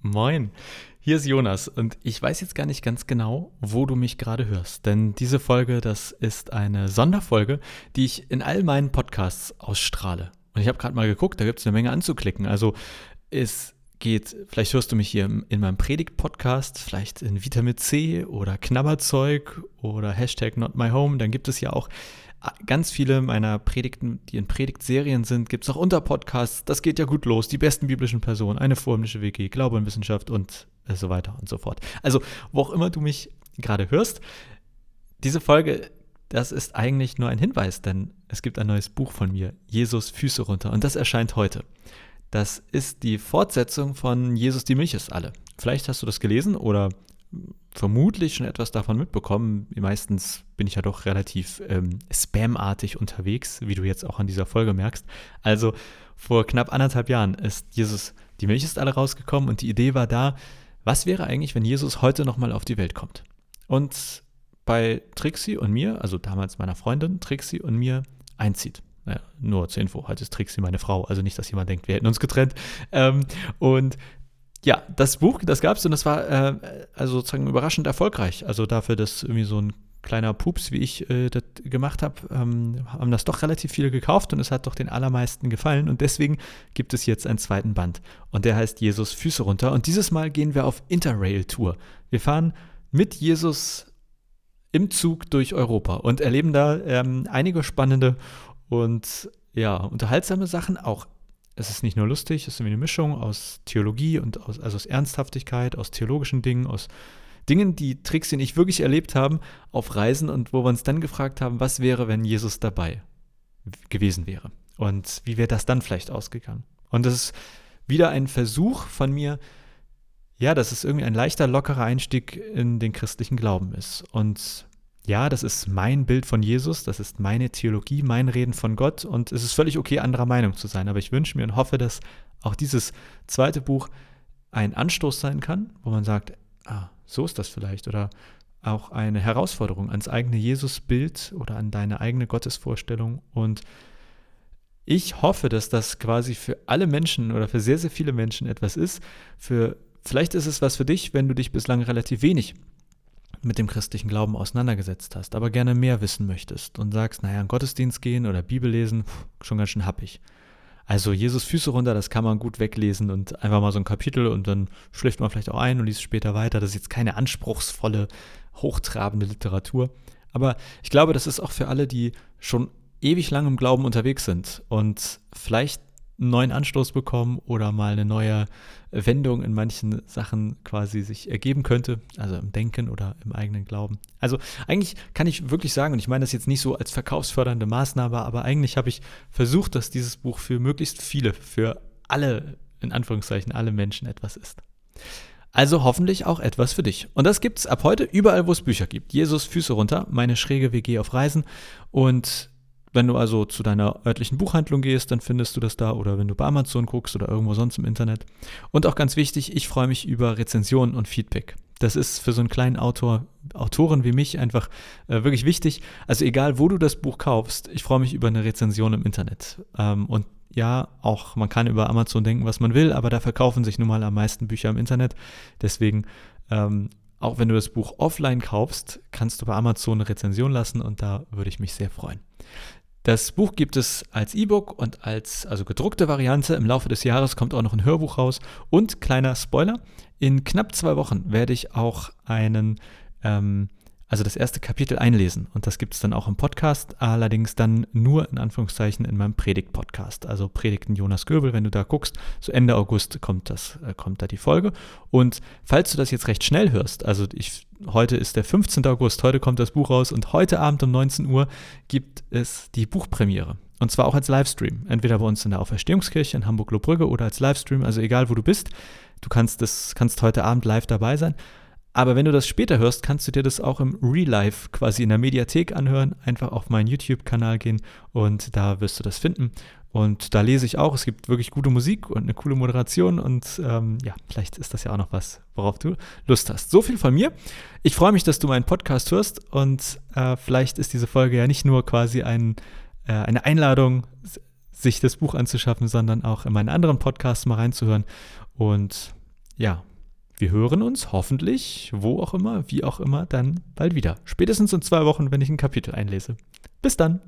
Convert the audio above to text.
Moin, hier ist Jonas und ich weiß jetzt gar nicht ganz genau, wo du mich gerade hörst, denn diese Folge, das ist eine Sonderfolge, die ich in all meinen Podcasts ausstrahle. Und ich habe gerade mal geguckt, da gibt es eine Menge anzuklicken. Also es geht, vielleicht hörst du mich hier in meinem Predigt-Podcast, vielleicht in Vitamin C oder Knabberzeug oder Hashtag Not My Home, dann gibt es ja auch ganz viele meiner Predigten, die in Predigtserien sind, gibt es auch Unterpodcasts. Das geht ja gut los. Die besten biblischen Personen, eine vorhimmlische WG, Glaube und Wissenschaft und so weiter und so fort. Also, wo auch immer du mich gerade hörst, diese Folge, das ist eigentlich nur ein Hinweis, denn es gibt ein neues Buch von mir, Jesus Füße runter, und das erscheint heute. Das ist die Fortsetzung von Jesus die Milch ist alle. Vielleicht hast du das gelesen oder vermutlich schon etwas davon mitbekommen. Meistens bin ich ja doch relativ ähm, spamartig unterwegs, wie du jetzt auch an dieser Folge merkst. Also vor knapp anderthalb Jahren ist Jesus, die Milch ist alle rausgekommen und die Idee war da, was wäre eigentlich, wenn Jesus heute nochmal auf die Welt kommt? Und bei Trixie und mir, also damals meiner Freundin Trixie und mir, einzieht. Naja, nur zur Info, heute ist Trixie meine Frau, also nicht, dass jemand denkt, wir hätten uns getrennt. Ähm, und ja, das Buch, das gab es und das war äh, also sozusagen überraschend erfolgreich. Also dafür, dass irgendwie so ein kleiner Pups, wie ich äh, das gemacht habe, ähm, haben das doch relativ viele gekauft und es hat doch den allermeisten gefallen. Und deswegen gibt es jetzt einen zweiten Band. Und der heißt Jesus Füße runter. Und dieses Mal gehen wir auf Interrail-Tour. Wir fahren mit Jesus im Zug durch Europa und erleben da ähm, einige spannende und ja, unterhaltsame Sachen, auch es ist nicht nur lustig, es ist eine Mischung aus Theologie und aus, also aus Ernsthaftigkeit, aus theologischen Dingen, aus Dingen, die Tricks, die nicht wirklich erlebt haben, auf Reisen und wo wir uns dann gefragt haben, was wäre, wenn Jesus dabei gewesen wäre und wie wäre das dann vielleicht ausgegangen. Und das ist wieder ein Versuch von mir, ja, dass es irgendwie ein leichter, lockerer Einstieg in den christlichen Glauben ist. Und ja, das ist mein Bild von Jesus, das ist meine Theologie, mein Reden von Gott und es ist völlig okay, anderer Meinung zu sein. Aber ich wünsche mir und hoffe, dass auch dieses zweite Buch ein Anstoß sein kann, wo man sagt, ah, so ist das vielleicht oder auch eine Herausforderung ans eigene Jesusbild oder an deine eigene Gottesvorstellung und ich hoffe, dass das quasi für alle Menschen oder für sehr, sehr viele Menschen etwas ist. Für, vielleicht ist es was für dich, wenn du dich bislang relativ wenig mit dem christlichen Glauben auseinandergesetzt hast, aber gerne mehr wissen möchtest und sagst, naja, in Gottesdienst gehen oder Bibel lesen, schon ganz schön happig. Also Jesus Füße runter, das kann man gut weglesen und einfach mal so ein Kapitel und dann schläft man vielleicht auch ein und liest später weiter. Das ist jetzt keine anspruchsvolle, hochtrabende Literatur. Aber ich glaube, das ist auch für alle, die schon ewig lang im Glauben unterwegs sind und vielleicht einen neuen Anstoß bekommen oder mal eine neue Wendung in manchen Sachen quasi sich ergeben könnte, also im Denken oder im eigenen Glauben. Also eigentlich kann ich wirklich sagen, und ich meine das jetzt nicht so als verkaufsfördernde Maßnahme, aber eigentlich habe ich versucht, dass dieses Buch für möglichst viele, für alle, in Anführungszeichen, alle Menschen etwas ist. Also hoffentlich auch etwas für dich. Und das gibt es ab heute überall, wo es Bücher gibt. Jesus Füße runter, meine schräge WG auf Reisen und wenn du also zu deiner örtlichen Buchhandlung gehst, dann findest du das da oder wenn du bei Amazon guckst oder irgendwo sonst im Internet. Und auch ganz wichtig, ich freue mich über Rezensionen und Feedback. Das ist für so einen kleinen Autor, Autoren wie mich einfach äh, wirklich wichtig. Also egal, wo du das Buch kaufst, ich freue mich über eine Rezension im Internet. Ähm, und ja, auch man kann über Amazon denken, was man will, aber da verkaufen sich nun mal am meisten Bücher im Internet. Deswegen ähm, auch wenn du das Buch offline kaufst, kannst du bei Amazon eine Rezension lassen und da würde ich mich sehr freuen. Das Buch gibt es als E-Book und als also gedruckte Variante. Im Laufe des Jahres kommt auch noch ein Hörbuch raus. Und kleiner Spoiler, in knapp zwei Wochen werde ich auch einen ähm, also das erste Kapitel einlesen. Und das gibt es dann auch im Podcast, allerdings dann nur in Anführungszeichen in meinem Predigt-Podcast. Also Predigten Jonas Göbel, wenn du da guckst, so Ende August kommt, das, äh, kommt da die Folge. Und falls du das jetzt recht schnell hörst, also ich, heute ist der 15. August, heute kommt das Buch raus und heute Abend um 19 Uhr gibt es die Buchpremiere. Und zwar auch als Livestream. Entweder bei uns in der Auferstehungskirche in Hamburg-Lohbrügge oder als Livestream, also egal wo du bist. Du kannst, das, kannst heute Abend live dabei sein. Aber wenn du das später hörst, kannst du dir das auch im Real Life quasi in der Mediathek anhören. Einfach auf meinen YouTube-Kanal gehen und da wirst du das finden. Und da lese ich auch, es gibt wirklich gute Musik und eine coole Moderation und ähm, ja, vielleicht ist das ja auch noch was, worauf du Lust hast. So viel von mir. Ich freue mich, dass du meinen Podcast hörst und äh, vielleicht ist diese Folge ja nicht nur quasi ein, äh, eine Einladung, sich das Buch anzuschaffen, sondern auch in meinen anderen Podcasts mal reinzuhören. Und ja, wir hören uns hoffentlich, wo auch immer, wie auch immer, dann bald wieder. Spätestens in zwei Wochen, wenn ich ein Kapitel einlese. Bis dann.